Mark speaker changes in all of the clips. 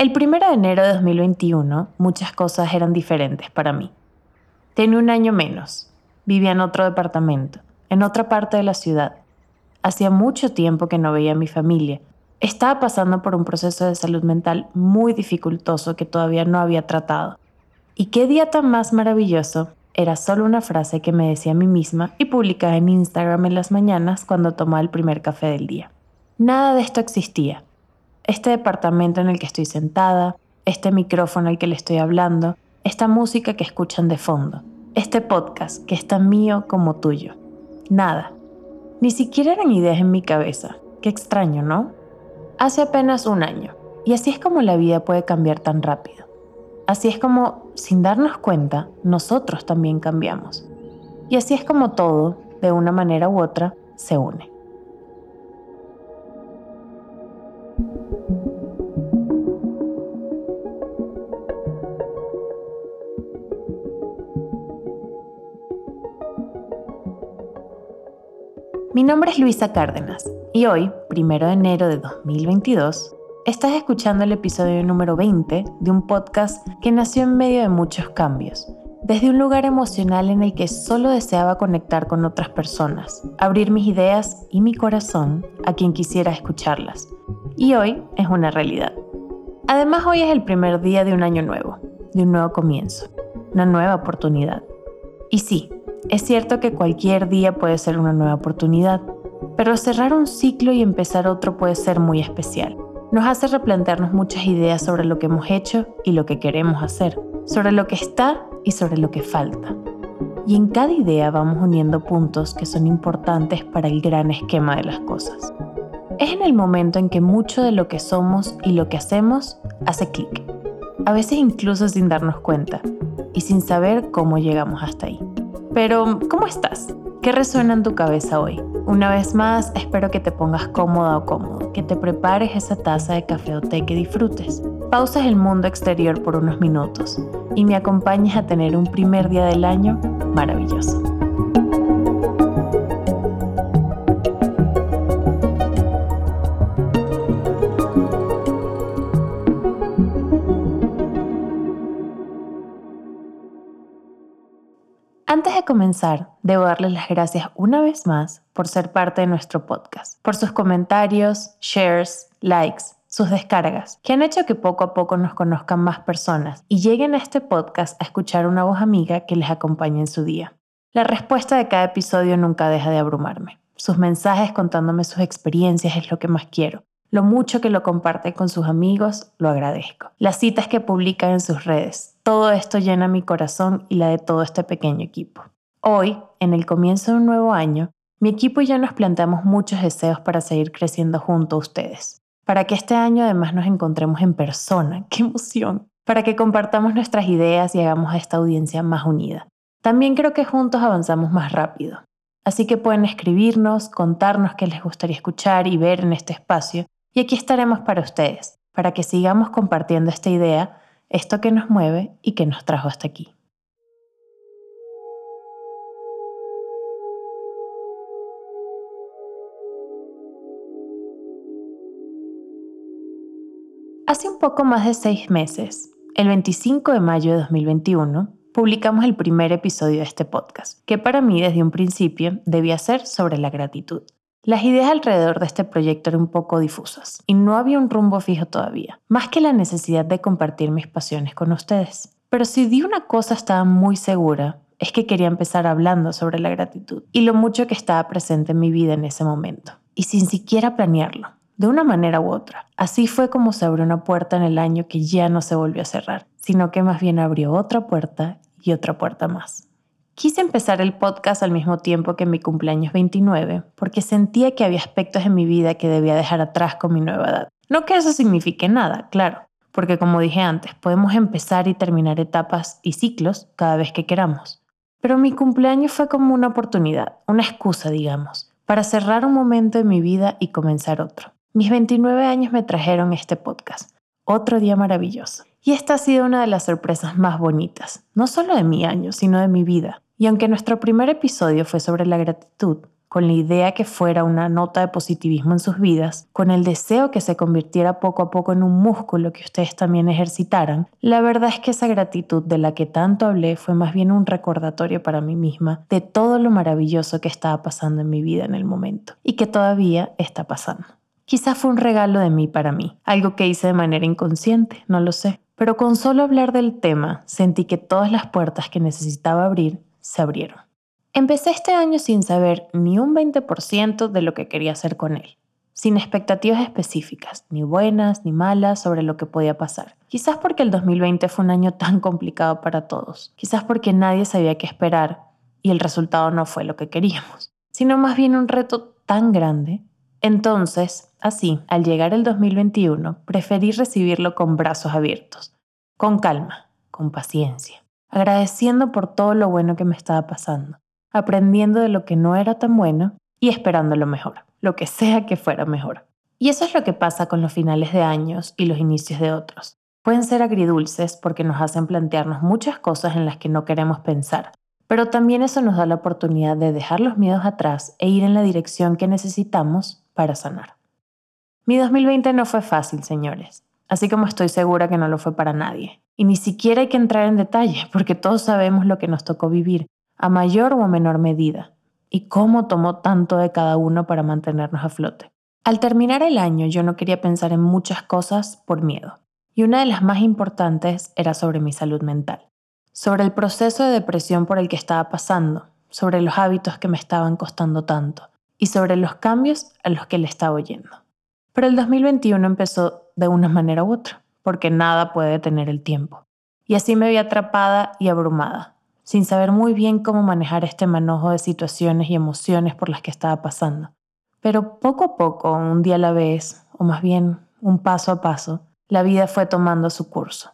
Speaker 1: El 1 de enero de 2021 muchas cosas eran diferentes para mí. Tenía un año menos, vivía en otro departamento, en otra parte de la ciudad. Hacía mucho tiempo que no veía a mi familia. Estaba pasando por un proceso de salud mental muy dificultoso que todavía no había tratado. Y qué día tan más maravilloso era solo una frase que me decía a mí misma y publicaba en Instagram en las mañanas cuando tomaba el primer café del día. Nada de esto existía este departamento en el que estoy sentada, este micrófono al que le estoy hablando, esta música que escuchan de fondo, este podcast que es tan mío como tuyo. Nada. Ni siquiera eran ideas en mi cabeza. Qué extraño, ¿no? Hace apenas un año. Y así es como la vida puede cambiar tan rápido. Así es como, sin darnos cuenta, nosotros también cambiamos. Y así es como todo, de una manera u otra, se une. Mi nombre es Luisa Cárdenas y hoy, primero de enero de 2022, estás escuchando el episodio número 20 de un podcast que nació en medio de muchos cambios, desde un lugar emocional en el que solo deseaba conectar con otras personas, abrir mis ideas y mi corazón a quien quisiera escucharlas. Y hoy es una realidad. Además, hoy es el primer día de un año nuevo, de un nuevo comienzo, una nueva oportunidad. Y sí, es cierto que cualquier día puede ser una nueva oportunidad, pero cerrar un ciclo y empezar otro puede ser muy especial. Nos hace replantearnos muchas ideas sobre lo que hemos hecho y lo que queremos hacer, sobre lo que está y sobre lo que falta. Y en cada idea vamos uniendo puntos que son importantes para el gran esquema de las cosas. Es en el momento en que mucho de lo que somos y lo que hacemos hace clic, a veces incluso sin darnos cuenta y sin saber cómo llegamos hasta ahí. Pero, ¿cómo estás? ¿Qué resuena en tu cabeza hoy? Una vez más, espero que te pongas cómoda o cómodo, que te prepares esa taza de café o té que disfrutes. Pausas el mundo exterior por unos minutos y me acompañes a tener un primer día del año maravilloso. Comenzar, debo darles las gracias una vez más por ser parte de nuestro podcast, por sus comentarios, shares, likes, sus descargas, que han hecho que poco a poco nos conozcan más personas y lleguen a este podcast a escuchar una voz amiga que les acompañe en su día. La respuesta de cada episodio nunca deja de abrumarme. Sus mensajes contándome sus experiencias es lo que más quiero. Lo mucho que lo comparten con sus amigos, lo agradezco. Las citas que publican en sus redes, todo esto llena mi corazón y la de todo este pequeño equipo. Hoy, en el comienzo de un nuevo año, mi equipo y yo nos planteamos muchos deseos para seguir creciendo junto a ustedes. Para que este año además nos encontremos en persona. ¡Qué emoción! Para que compartamos nuestras ideas y hagamos a esta audiencia más unida. También creo que juntos avanzamos más rápido. Así que pueden escribirnos, contarnos qué les gustaría escuchar y ver en este espacio y aquí estaremos para ustedes, para que sigamos compartiendo esta idea, esto que nos mueve y que nos trajo hasta aquí. Hace un poco más de seis meses, el 25 de mayo de 2021, publicamos el primer episodio de este podcast, que para mí desde un principio debía ser sobre la gratitud. Las ideas alrededor de este proyecto eran un poco difusas y no había un rumbo fijo todavía, más que la necesidad de compartir mis pasiones con ustedes. Pero si di una cosa estaba muy segura, es que quería empezar hablando sobre la gratitud y lo mucho que estaba presente en mi vida en ese momento, y sin siquiera planearlo, de una manera u otra. Así fue como se abrió una puerta en el año que ya no se volvió a cerrar, sino que más bien abrió otra puerta y otra puerta más. Quise empezar el podcast al mismo tiempo que mi cumpleaños 29 porque sentía que había aspectos en mi vida que debía dejar atrás con mi nueva edad. No que eso signifique nada, claro, porque como dije antes, podemos empezar y terminar etapas y ciclos cada vez que queramos. Pero mi cumpleaños fue como una oportunidad, una excusa, digamos, para cerrar un momento de mi vida y comenzar otro. Mis 29 años me trajeron este podcast, otro día maravilloso. Y esta ha sido una de las sorpresas más bonitas, no solo de mi año, sino de mi vida. Y aunque nuestro primer episodio fue sobre la gratitud, con la idea que fuera una nota de positivismo en sus vidas, con el deseo que se convirtiera poco a poco en un músculo que ustedes también ejercitaran, la verdad es que esa gratitud de la que tanto hablé fue más bien un recordatorio para mí misma de todo lo maravilloso que estaba pasando en mi vida en el momento y que todavía está pasando. Quizás fue un regalo de mí para mí, algo que hice de manera inconsciente, no lo sé, pero con solo hablar del tema sentí que todas las puertas que necesitaba abrir se abrieron. Empecé este año sin saber ni un 20% de lo que quería hacer con él, sin expectativas específicas, ni buenas ni malas sobre lo que podía pasar. Quizás porque el 2020 fue un año tan complicado para todos, quizás porque nadie sabía qué esperar y el resultado no fue lo que queríamos, sino más bien un reto tan grande. Entonces, así, al llegar el 2021, preferí recibirlo con brazos abiertos, con calma, con paciencia, agradeciendo por todo lo bueno que me estaba pasando aprendiendo de lo que no era tan bueno y esperando lo mejor, lo que sea que fuera mejor. Y eso es lo que pasa con los finales de años y los inicios de otros. Pueden ser agridulces porque nos hacen plantearnos muchas cosas en las que no queremos pensar, pero también eso nos da la oportunidad de dejar los miedos atrás e ir en la dirección que necesitamos para sanar. Mi 2020 no fue fácil, señores, así como estoy segura que no lo fue para nadie. Y ni siquiera hay que entrar en detalle, porque todos sabemos lo que nos tocó vivir, a mayor o menor medida, y cómo tomó tanto de cada uno para mantenernos a flote. Al terminar el año yo no quería pensar en muchas cosas por miedo, y una de las más importantes era sobre mi salud mental, sobre el proceso de depresión por el que estaba pasando, sobre los hábitos que me estaban costando tanto, y sobre los cambios a los que le estaba oyendo. Pero el 2021 empezó de una manera u otra, porque nada puede detener el tiempo. Y así me vi atrapada y abrumada, sin saber muy bien cómo manejar este manojo de situaciones y emociones por las que estaba pasando. Pero poco a poco, un día a la vez, o más bien un paso a paso, la vida fue tomando su curso.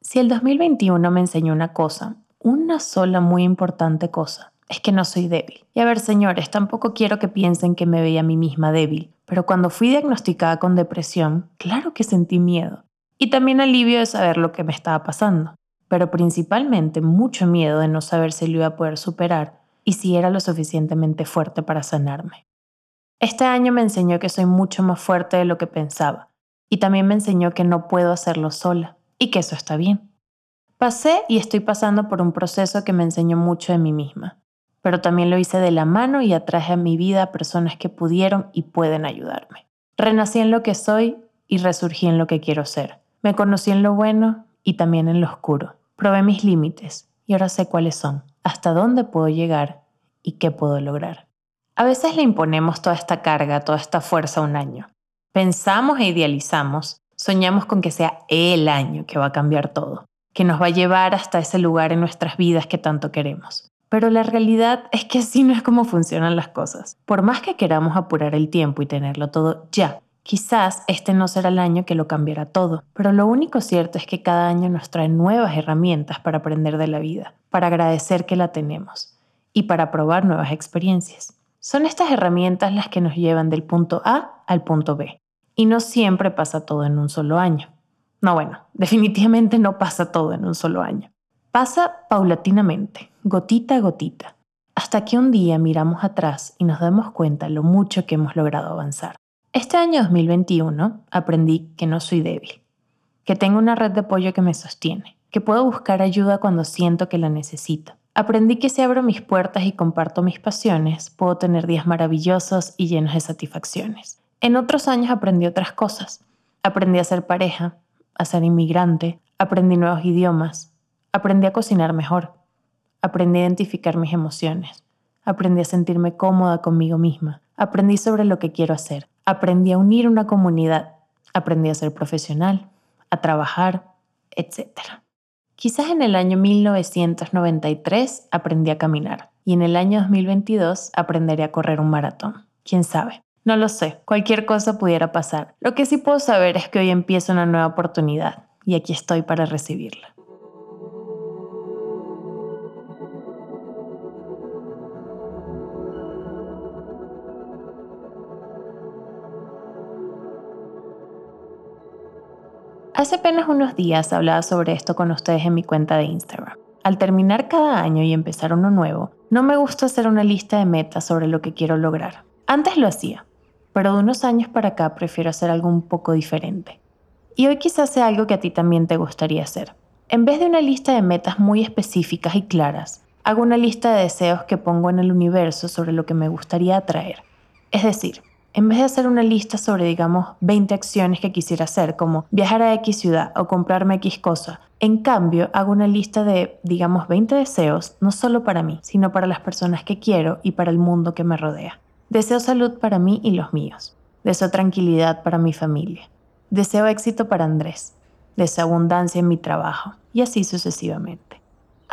Speaker 1: Si el 2021 me enseñó una cosa, una sola muy importante cosa, es que no soy débil. Y a ver, señores, tampoco quiero que piensen que me veía a mí misma débil, pero cuando fui diagnosticada con depresión, claro que sentí miedo. Y también alivio de saber lo que me estaba pasando pero principalmente mucho miedo de no saber si lo iba a poder superar y si era lo suficientemente fuerte para sanarme. Este año me enseñó que soy mucho más fuerte de lo que pensaba y también me enseñó que no puedo hacerlo sola y que eso está bien. Pasé y estoy pasando por un proceso que me enseñó mucho de mí misma, pero también lo hice de la mano y atraje a mi vida a personas que pudieron y pueden ayudarme. Renací en lo que soy y resurgí en lo que quiero ser. Me conocí en lo bueno y también en lo oscuro. Probé mis límites y ahora sé cuáles son, hasta dónde puedo llegar y qué puedo lograr. A veces le imponemos toda esta carga, toda esta fuerza a un año. Pensamos e idealizamos, soñamos con que sea el año que va a cambiar todo, que nos va a llevar hasta ese lugar en nuestras vidas que tanto queremos. Pero la realidad es que así no es como funcionan las cosas. Por más que queramos apurar el tiempo y tenerlo todo ya, Quizás este no será el año que lo cambiará todo, pero lo único cierto es que cada año nos trae nuevas herramientas para aprender de la vida, para agradecer que la tenemos y para probar nuevas experiencias. Son estas herramientas las que nos llevan del punto A al punto B, y no siempre pasa todo en un solo año. No, bueno, definitivamente no pasa todo en un solo año. Pasa paulatinamente, gotita a gotita, hasta que un día miramos atrás y nos damos cuenta lo mucho que hemos logrado avanzar. Este año 2021 aprendí que no soy débil, que tengo una red de apoyo que me sostiene, que puedo buscar ayuda cuando siento que la necesito. Aprendí que si abro mis puertas y comparto mis pasiones, puedo tener días maravillosos y llenos de satisfacciones. En otros años aprendí otras cosas. Aprendí a ser pareja, a ser inmigrante, aprendí nuevos idiomas, aprendí a cocinar mejor, aprendí a identificar mis emociones, aprendí a sentirme cómoda conmigo misma, aprendí sobre lo que quiero hacer, aprendí a unir una comunidad, aprendí a ser profesional, a trabajar, etc. Quizás en el año 1993 aprendí a caminar y en el año 2022 aprenderé a correr un maratón. ¿Quién sabe? No lo sé, cualquier cosa pudiera pasar. Lo que sí puedo saber es que hoy empieza una nueva oportunidad y aquí estoy para recibirla. Hace apenas unos días hablaba sobre esto con ustedes en mi cuenta de Instagram. Al terminar cada año y empezar uno nuevo, no me gusta hacer una lista de metas sobre lo que quiero lograr. Antes lo hacía, pero de unos años para acá prefiero hacer algo un poco diferente. Y hoy quizás sea algo que a ti también te gustaría hacer. En vez de una lista de metas muy específicas y claras, hago una lista de deseos que pongo en el universo sobre lo que me gustaría atraer. Es decir, en vez de hacer una lista sobre, digamos, 20 acciones que quisiera hacer, como viajar a X ciudad o comprarme X cosa, en cambio hago una lista de, digamos, 20 deseos, no solo para mí, sino para las personas que quiero y para el mundo que me rodea. Deseo salud para mí y los míos. Deseo tranquilidad para mi familia. Deseo éxito para Andrés. Deseo abundancia en mi trabajo. Y así sucesivamente.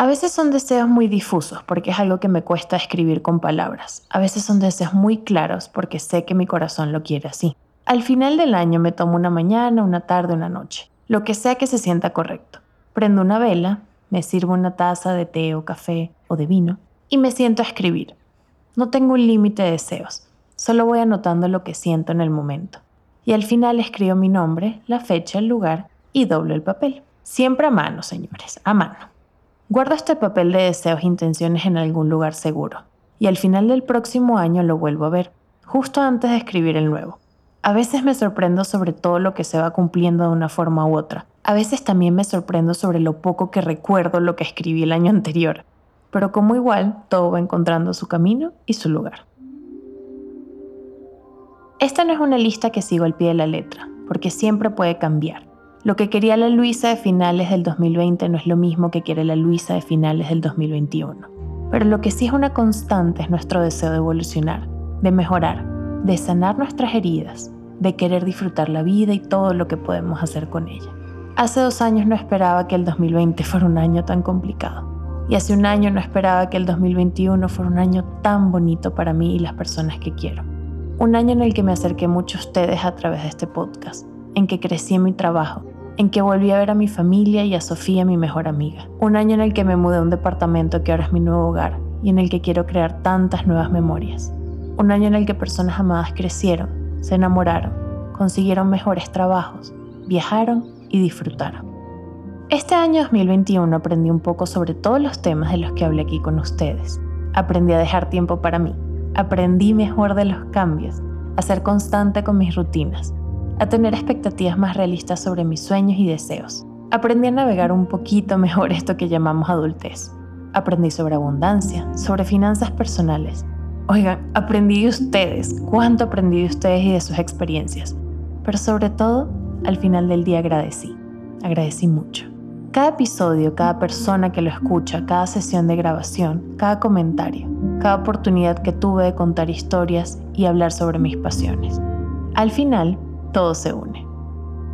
Speaker 1: A veces son deseos muy difusos porque es algo que me cuesta escribir con palabras. A veces son deseos muy claros porque sé que mi corazón lo quiere así. Al final del año me tomo una mañana, una tarde, una noche, lo que sea que se sienta correcto. Prendo una vela, me sirvo una taza de té o café o de vino y me siento a escribir. No tengo un límite de deseos, solo voy anotando lo que siento en el momento. Y al final escribo mi nombre, la fecha, el lugar y doblo el papel. Siempre a mano, señores, a mano. Guardo este papel de deseos e intenciones en algún lugar seguro, y al final del próximo año lo vuelvo a ver, justo antes de escribir el nuevo. A veces me sorprendo sobre todo lo que se va cumpliendo de una forma u otra. A veces también me sorprendo sobre lo poco que recuerdo lo que escribí el año anterior. Pero como igual, todo va encontrando su camino y su lugar. Esta no es una lista que sigo al pie de la letra, porque siempre puede cambiar. Lo que quería la Luisa de finales del 2020 no es lo mismo que quiere la Luisa de finales del 2021. Pero lo que sí es una constante es nuestro deseo de evolucionar, de mejorar, de sanar nuestras heridas, de querer disfrutar la vida y todo lo que podemos hacer con ella. Hace dos años no esperaba que el 2020 fuera un año tan complicado. Y hace un año no esperaba que el 2021 fuera un año tan bonito para mí y las personas que quiero. Un año en el que me acerqué mucho a ustedes a través de este podcast, en que crecí en mi trabajo, en que volví a ver a mi familia y a Sofía, mi mejor amiga. Un año en el que me mudé a un departamento que ahora es mi nuevo hogar y en el que quiero crear tantas nuevas memorias. Un año en el que personas amadas crecieron, se enamoraron, consiguieron mejores trabajos, viajaron y disfrutaron. Este año 2021 aprendí un poco sobre todos los temas de los que hablé aquí con ustedes. Aprendí a dejar tiempo para mí. Aprendí mejor de los cambios, a ser constante con mis rutinas, a tener expectativas más realistas sobre mis sueños y deseos. Aprendí a navegar un poquito mejor esto que llamamos adultez. Aprendí sobre abundancia, sobre finanzas personales. Oigan, aprendí de ustedes, cuánto aprendí de ustedes y de sus experiencias. Pero sobre todo, al final del día agradecí. Agradecí mucho. Cada episodio, cada persona que lo escucha, cada sesión de grabación, cada comentario, cada oportunidad que tuve de contar historias y hablar sobre mis pasiones. Al final, todo se une.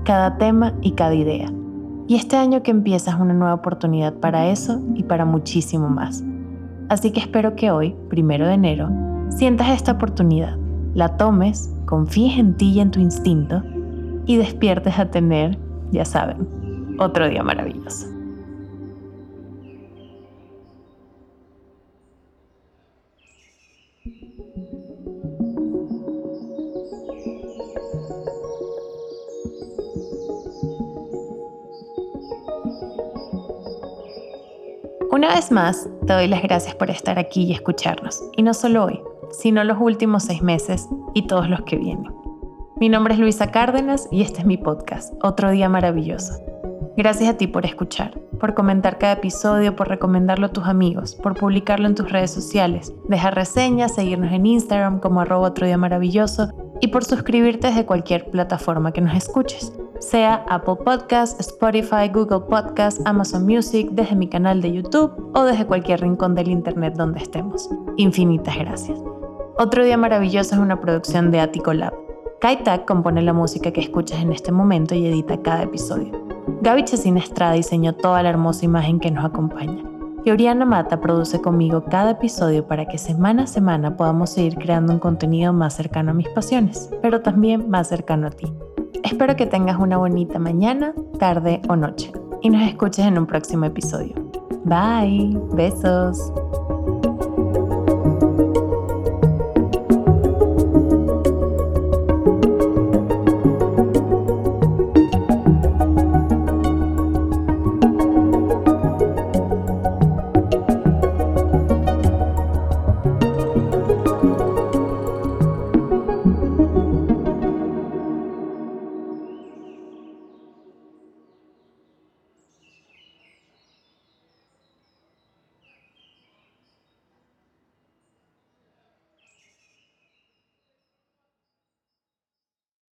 Speaker 1: Cada tema y cada idea. Y este año que empieza es una nueva oportunidad para eso y para muchísimo más. Así que espero que hoy, primero de enero, sientas esta oportunidad, la tomes, confíes en ti y en tu instinto y despiertes a tener, ya saben, otro día maravilloso. Una vez más, te doy las gracias por estar aquí y escucharnos, y no solo hoy, sino los últimos seis meses y todos los que vienen. Mi nombre es Luisa Cárdenas y este es mi podcast, Otro Día Maravilloso. Gracias a ti por escuchar, por comentar cada episodio, por recomendarlo a tus amigos, por publicarlo en tus redes sociales, dejar reseñas, seguirnos en Instagram como arroba otro día maravilloso y por suscribirte desde cualquier plataforma que nos escuches sea Apple Podcast, Spotify, Google Podcast, Amazon Music, desde mi canal de YouTube o desde cualquier rincón del Internet donde estemos. Infinitas gracias. Otro Día Maravilloso es una producción de Attico Lab. Kaitak compone la música que escuchas en este momento y edita cada episodio. Gaby Chesina Estrada diseñó toda la hermosa imagen que nos acompaña. Y Oriana Mata produce conmigo cada episodio para que semana a semana podamos seguir creando un contenido más cercano a mis pasiones, pero también más cercano a ti. Espero que tengas una bonita mañana, tarde o noche y nos escuches en un próximo episodio. Bye, besos.